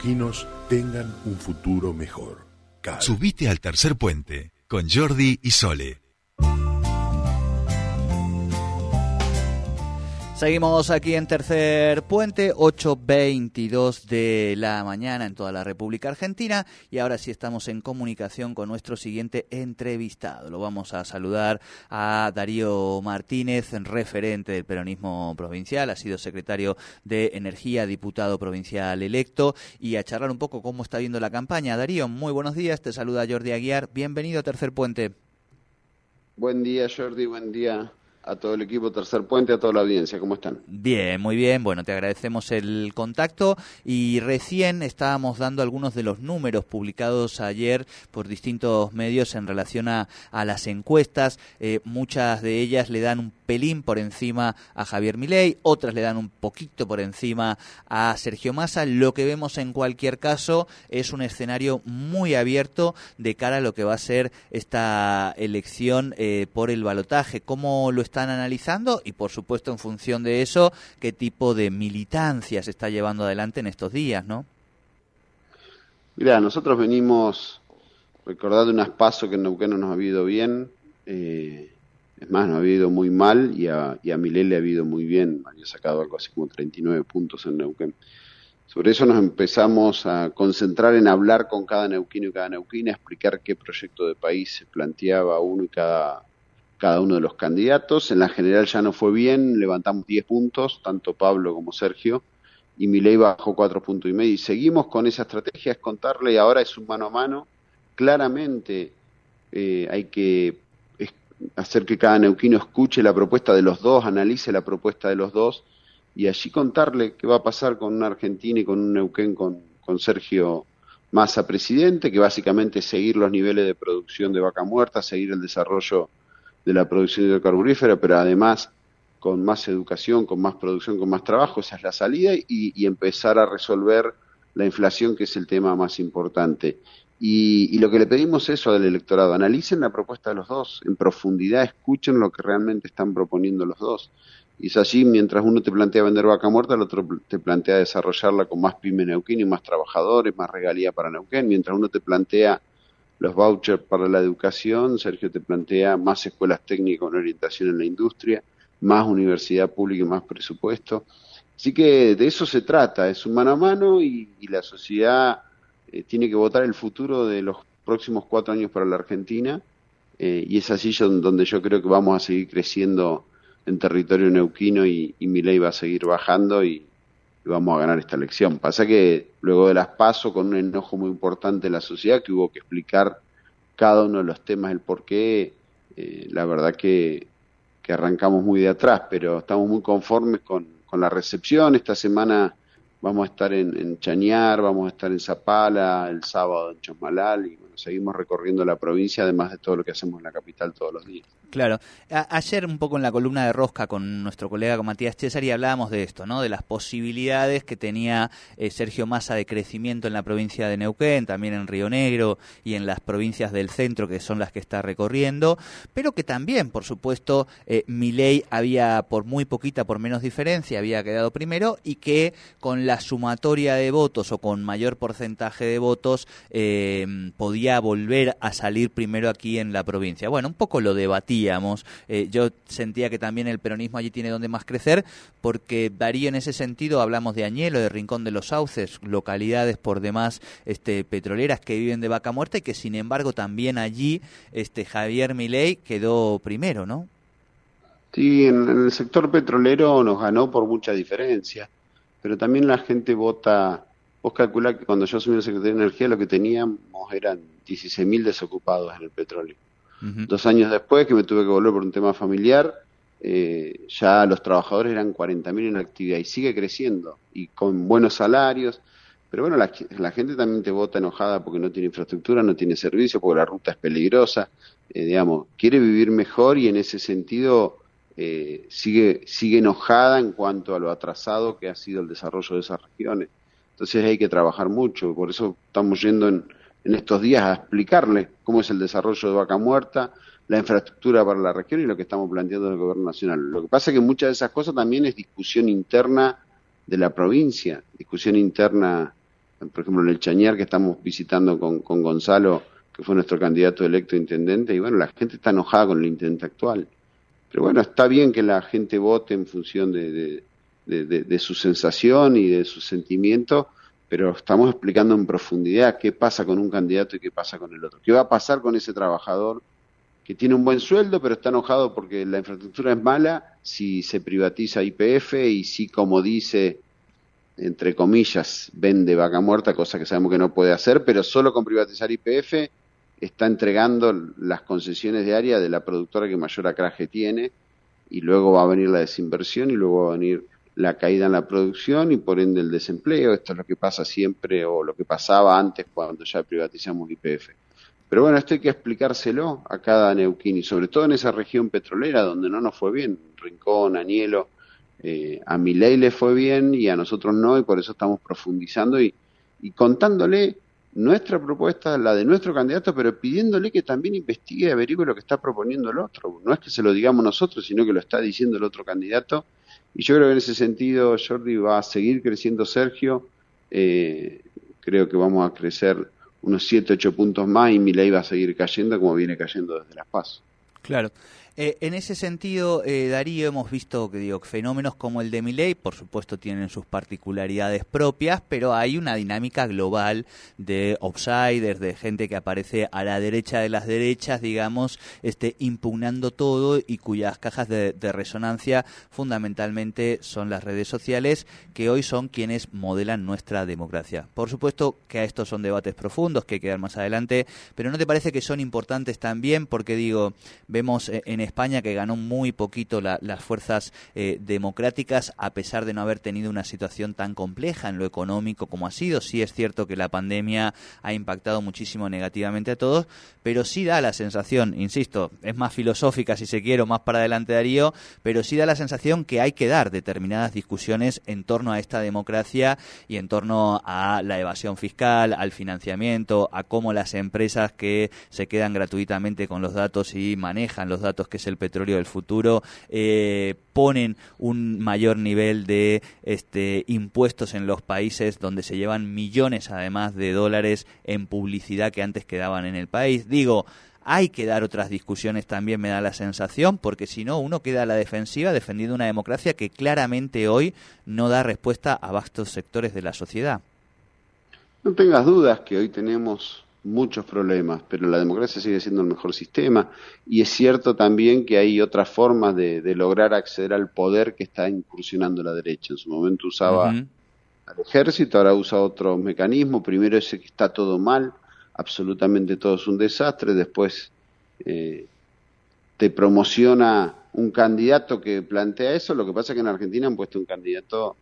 neuquinos tengan un futuro mejor. Subite al tercer puente con Jordi y Sole. Seguimos aquí en Tercer Puente, 8.22 de la mañana en toda la República Argentina y ahora sí estamos en comunicación con nuestro siguiente entrevistado. Lo vamos a saludar a Darío Martínez, referente del peronismo provincial, ha sido secretario de Energía, diputado provincial electo y a charlar un poco cómo está viendo la campaña. Darío, muy buenos días, te saluda Jordi Aguiar, bienvenido a Tercer Puente. Buen día Jordi, buen día a todo el equipo Tercer Puente, a toda la audiencia. ¿Cómo están? Bien, muy bien. Bueno, te agradecemos el contacto y recién estábamos dando algunos de los números publicados ayer por distintos medios en relación a, las encuestas. Eh, muchas de ellas le dan un pelín por encima a Javier Milei, otras le dan un poquito por encima a Sergio Massa. Lo que vemos en cualquier caso es un escenario muy abierto de cara a lo que va a ser esta elección eh, por el balotaje. ¿Cómo lo están analizando? Y por supuesto, en función de eso, qué tipo de militancia se está llevando adelante en estos días, ¿no? Mira, nosotros venimos recordando unas pasos que en Neuquén no nos ha ido bien. Eh, es más, no ha habido muy mal y a, y a Milé le ha habido muy bien. Había sacado algo así como 39 puntos en Neuquén. Sobre eso nos empezamos a concentrar en hablar con cada neuquino y cada neuquina, explicar qué proyecto de país se planteaba uno y cada, cada uno de los candidatos. En la general ya no fue bien, levantamos 10 puntos, tanto Pablo como Sergio, y Milei bajó 4 puntos y medio. Y seguimos con esa estrategia, es contarle, ahora es un mano a mano. Claramente eh, hay que hacer que cada neuquino escuche la propuesta de los dos, analice la propuesta de los dos y allí contarle qué va a pasar con una Argentina y con un Neuquén con, con Sergio Massa presidente, que básicamente es seguir los niveles de producción de vaca muerta, seguir el desarrollo de la producción hidrocarburífera, pero además con más educación, con más producción, con más trabajo, esa es la salida, y, y empezar a resolver la inflación, que es el tema más importante. Y, lo que le pedimos es eso al electorado, analicen la propuesta de los dos en profundidad, escuchen lo que realmente están proponiendo los dos. Y es así, mientras uno te plantea vender vaca muerta, el otro te plantea desarrollarla con más pyme Neuquén y más trabajadores, más regalía para Neuquén. Mientras uno te plantea los vouchers para la educación, Sergio te plantea más escuelas técnicas con orientación en la industria, más universidad pública y más presupuesto. Así que de eso se trata, es un mano a mano y la sociedad eh, tiene que votar el futuro de los próximos cuatro años para la Argentina eh, y es así donde yo creo que vamos a seguir creciendo en territorio neuquino y, y mi ley va a seguir bajando y, vamos a ganar esta elección. Pasa que luego de las paso con un enojo muy importante en la sociedad que hubo que explicar cada uno de los temas, el por qué, eh, la verdad que, que arrancamos muy de atrás, pero estamos muy conformes con, con la recepción. Esta semana vamos a estar en, en, Chañar, vamos a estar en Zapala, el sábado en Chosmalal y seguimos recorriendo la provincia, además de todo lo que hacemos en la capital todos los días. Claro. ayer un poco en la columna de Rosca con nuestro colega Matías Cesari hablábamos de esto, ¿no? De las posibilidades que tenía eh, Sergio Massa de crecimiento en la provincia de Neuquén, también en Río Negro y en las provincias del centro que son las que está recorriendo, pero que también, por supuesto, eh, Milei había por muy poquita, por menos diferencia, había quedado primero y que con la sumatoria de votos o con mayor porcentaje de votos eh, podía volver a salir primero aquí en la provincia. Bueno, un poco lo debatí eh, yo sentía que también el peronismo allí tiene donde más crecer, porque Darío en ese sentido hablamos de Añelo, de Rincón de los Sauces, localidades por demás este, petroleras que viven de vaca muerta y que sin embargo también allí este, Javier Milei quedó primero, ¿no? Sí, en, el sector petrolero nos ganó por mucha diferencia, pero también la gente vota. Vos calculás que cuando yo asumí el Secretario de Energía lo que teníamos eran 16.000 desocupados en el petróleo. Dos años después, que me tuve que volver por un tema familiar, eh, ya los trabajadores eran 40.000 en actividad y sigue creciendo y con buenos salarios. Pero bueno, la, la, gente también te vota enojada porque no tiene infraestructura, no tiene servicio, porque la ruta es peligrosa. Eh, digamos, quiere vivir mejor y en ese sentido eh, sigue, sigue enojada en cuanto a lo atrasado que ha sido el desarrollo de esas regiones. Entonces hay que trabajar mucho, por eso estamos yendo en, en estos días a explicarle cómo es el desarrollo de Vaca Muerta, la infraestructura para la región y lo que estamos planteando en el gobierno nacional. Lo que pasa es que muchas de esas cosas también es discusión interna de la provincia, discusión interna por ejemplo, en el Chañar que estamos visitando con, con Gonzalo, que fue nuestro candidato electo intendente, y bueno, la gente está enojada con el intendente actual. Pero bueno, está bien que la gente vote en función de, de, su sensación y de su sentimiento, pero estamos explicando en profundidad qué pasa con un candidato y qué pasa con el otro. ¿Qué va a pasar con ese trabajador que tiene un buen sueldo, pero está enojado porque la infraestructura es mala si se privatiza IPF y si, como dice, entre comillas, vende vaca muerta, cosa que sabemos que no puede hacer, pero solo con privatizar IPF está entregando las concesiones de área de la productora que mayor acraje tiene y luego va a venir la desinversión y luego va a venir la caída en la producción y por ende el desempleo. Esto es lo que pasa siempre o lo que pasaba antes cuando ya privatizamos IPF. Pero bueno, esto hay que explicárselo a cada neuquín y sobre todo en esa región petrolera donde no nos fue bien, Rincón, Anielo, eh, a mi ley le fue bien y a nosotros no y por eso estamos profundizando y, y contándole nuestra propuesta, la de nuestro candidato, pero pidiéndole que también investigue y averigüe lo que está proponiendo el otro. No es que se lo digamos nosotros, sino que lo está diciendo el otro candidato. Y yo creo que en ese sentido, Jordi, va a seguir creciendo Sergio. Eh, creo que vamos a crecer unos 7, 8 puntos más y mi ley va a seguir cayendo como viene cayendo desde las PASO. Claro. Eh, en ese sentido, eh, Darío, hemos visto que digo, fenómenos como el de Milley, por supuesto, tienen sus particularidades propias, pero hay una dinámica global de outsiders, de gente que aparece a la derecha de las derechas, digamos, este, impugnando todo y cuyas cajas de, resonancia fundamentalmente son las redes sociales, que hoy son quienes modelan nuestra democracia. Por supuesto que a estos son debates profundos que quedan más adelante, pero ¿no te parece que son importantes también? Porque digo, vemos eh, en España que ganó muy poquito las fuerzas eh, democráticas a pesar de no haber tenido una situación tan compleja en lo económico como ha sido. Sí es cierto que la pandemia ha impactado muchísimo negativamente a todos, pero sí da la sensación, insisto, es más filosófica si se quiere más para adelante Darío, pero sí da la sensación que hay que dar determinadas discusiones en torno a esta democracia y en torno a la evasión fiscal, al financiamiento, a cómo las empresas que se quedan gratuitamente con los datos y manejan los datos que es el petróleo del futuro, eh, ponen un mayor nivel de este, impuestos en los países donde se llevan millones además de dólares en publicidad que antes quedaban en el país. Digo, hay que dar otras discusiones también, me da la sensación, porque si no, uno queda a la defensiva defendiendo una democracia que claramente hoy no da respuesta a vastos sectores de la sociedad. No tengas dudas que hoy tenemos muchos problemas, pero la democracia sigue siendo el mejor sistema y es cierto también que hay otras formas de, lograr acceder al poder que está incursionando la derecha. En su momento usaba al ejército, ahora usa otro mecanismo. Primero ese que está todo mal, absolutamente todo es un desastre, después eh, te promociona un candidato que plantea eso. Lo que pasa es que en Argentina han puesto un candidato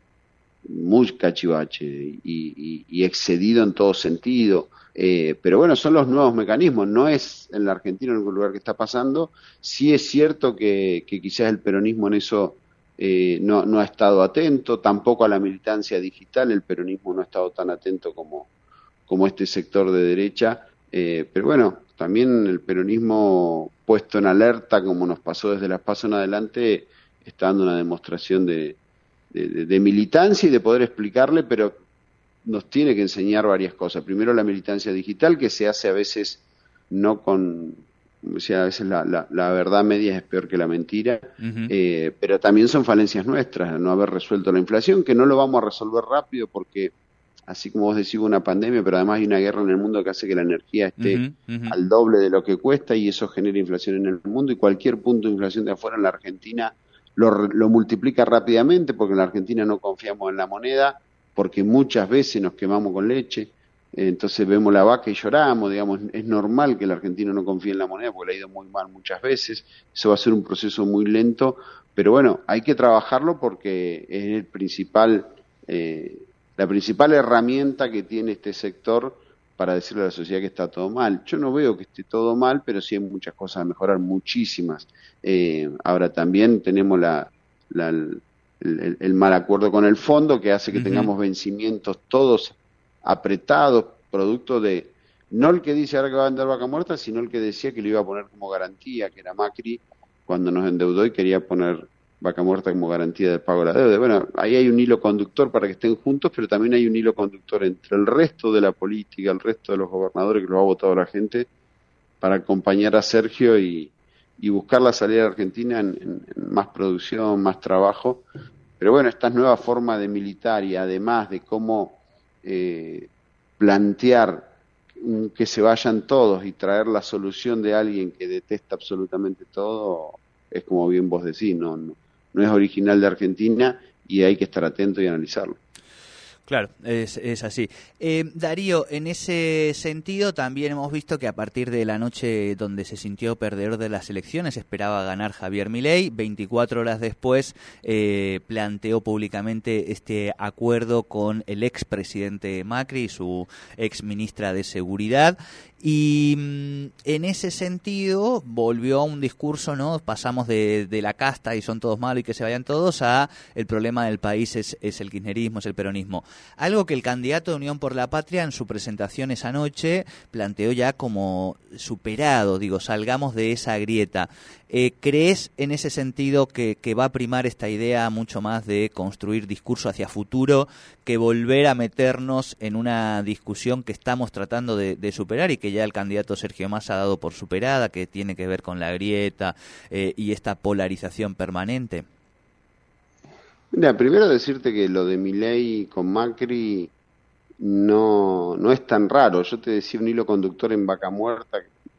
muy cachivache y excedido en todo sentido eh, pero bueno, son los nuevos mecanismos, no es en la Argentina en ningún lugar que está pasando. Sí es cierto que, quizás el peronismo en eso eh, no, no, ha estado atento, tampoco a la militancia digital, el peronismo no ha estado tan atento como, como este sector de derecha. Eh, pero bueno, también el peronismo puesto en alerta, como nos pasó desde las PASO en adelante, está dando una demostración de, de militancia y de poder explicarle, pero nos tiene que enseñar varias cosas. Primero la militancia digital, que se hace a veces no con, o sea, a veces la, la, verdad media es peor que la mentira, eh, pero también son falencias nuestras, no haber resuelto la inflación, que no lo vamos a resolver rápido porque, así como vos decís, una pandemia, pero además hay una guerra en el mundo que hace que la energía esté al doble de lo que cuesta y eso genera inflación en el mundo y cualquier punto de inflación de afuera en la Argentina lo, lo multiplica rápidamente porque en la Argentina no confiamos en la moneda porque muchas veces nos quemamos con leche, entonces vemos la vaca y lloramos, digamos, es normal que el argentino no confíe en la moneda porque le ha ido muy mal muchas veces, eso va a ser un proceso muy lento, pero bueno, hay que trabajarlo porque es el principal, eh, la principal herramienta que tiene este sector para decirle a la sociedad que está todo mal. Yo no veo que esté todo mal, pero sí hay muchas cosas a mejorar, muchísimas. Eh, ahora también tenemos la, la, el, mal acuerdo con el fondo que hace que tengamos vencimientos todos apretados, producto de no el que dice ahora que va a vender vaca muerta, sino el que decía que lo iba a poner como garantía, que era Macri, cuando nos endeudó y quería poner Vaca Muerta como garantía del pago de la deuda. Bueno, ahí hay un hilo conductor para que estén juntos, pero también hay un hilo conductor entre el resto de la política, el resto de los gobernadores que lo ha votado la gente, para acompañar a Sergio y, buscar la salida de Argentina en, más producción, más trabajo. Pero bueno, esta nueva forma de militar y además de cómo eh, plantear que se vayan todos y traer la solución de alguien que detesta absolutamente todo, es como bien vos decís, no, no, no es original de Argentina y hay que estar atento y analizarlo. Claro, es, así. Eh, Darío, en ese sentido también hemos visto que a partir de la noche donde se sintió perdedor de las elecciones esperaba ganar Javier Milei, 24 horas después eh, planteó públicamente este acuerdo con el expresidente Macri y su ex ministra de Seguridad y mm, en ese sentido volvió a un discurso, ¿no? Pasamos de, de, la casta y son todos malos y que se vayan todos a el problema del país es, es, el kirchnerismo, es el peronismo. Algo que el candidato de Unión por la Patria en su presentación esa noche planteó ya como superado, digo, salgamos de esa grieta. Eh, ¿Crees en ese sentido que, va a primar esta idea mucho más de construir discurso hacia futuro que volver a meternos en una discusión que estamos tratando de, superar y que ya el candidato Sergio Massa ha dado por superada, que tiene que ver con la grieta eh, y esta polarización permanente? Mira, primero decirte que lo de Milei con Macri no, no es tan raro. Yo te decía un hilo conductor en Vaca Muerta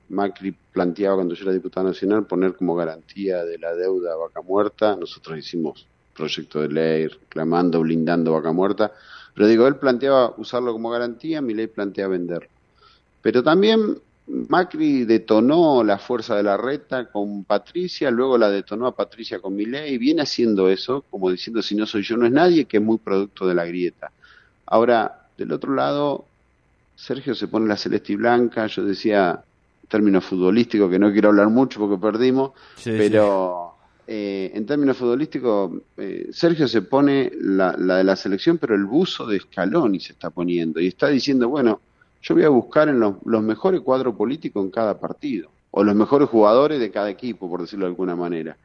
Macri planteaba cuando yo era diputado nacional poner como garantía de la deuda Vaca Muerta. Nosotros hicimos proyecto de ley reclamando, blindando Vaca Muerta. Pero digo, él planteaba usarlo como garantía, mi ley plantea venderlo. Pero también Macri detonó la fuerza de la reta con Patricia, luego la detonó a Patricia con Milei, y viene haciendo eso, como diciendo si no soy yo no es nadie, que es muy producto de la grieta. Ahora, del otro lado, Sergio se pone la celeste y blanca, yo decía, términos futbolísticos, que no quiero hablar mucho porque perdimos, pero eh, en términos futbolísticos, eh, Sergio se pone la, de la selección, pero el buzo de Scaloni se está poniendo y está diciendo, bueno, yo voy a buscar en los, los mejores cuadros políticos en cada partido, o los mejores jugadores de cada equipo, por decirlo de alguna manera.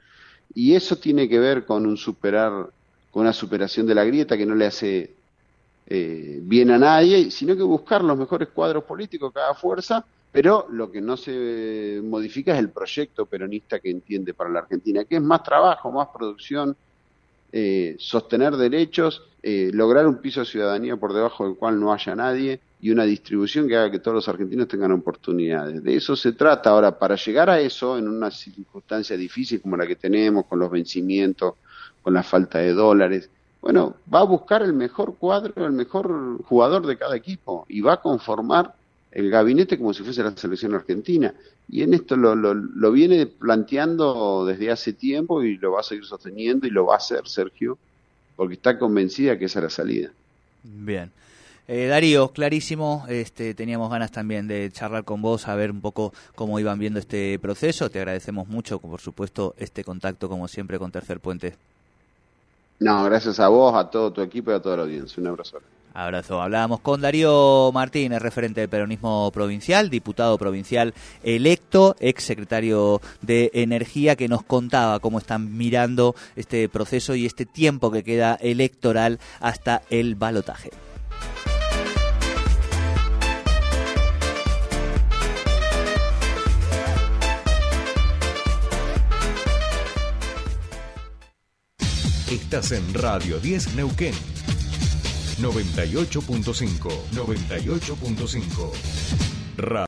Y eso tiene que ver con un superar, con una superación de la grieta que no le hace eh, bien a nadie, sino que buscar los mejores cuadros políticos cada fuerza pero lo que no se modifica es el proyecto peronista que entiende para la Argentina, que es más trabajo, más producción, eh, sostener derechos, eh, lograr un piso de ciudadanía por debajo del cual no haya nadie y una distribución que haga que todos los argentinos tengan oportunidades. De eso se trata. Ahora, para llegar a eso, en una circunstancia difícil como la que tenemos, con los vencimientos, con la falta de dólares, bueno, va a buscar el mejor cuadro, el mejor jugador de cada equipo y va a conformar el gabinete como si fuese la selección argentina. Y en esto lo, lo, viene planteando desde hace tiempo y lo va a seguir sosteniendo y lo va a hacer Sergio, porque está convencida que esa es la salida. Bien. Eh, Darío, clarísimo, este, teníamos ganas también de charlar con vos, a ver un poco cómo iban viendo este proceso. Te agradecemos mucho, por supuesto, este contacto, como siempre, con Tercer Puente. No, gracias a vos, a todo tu equipo y a toda la audiencia. Un abrazo. Abrazo. Hablábamos con Darío Martínez, referente del peronismo provincial, diputado provincial electo, ex secretario de Energía, que nos contaba cómo están mirando este proceso y este tiempo que queda electoral hasta el balotaje. Estás en Radio 10 Neuquén 98.5. 98.5.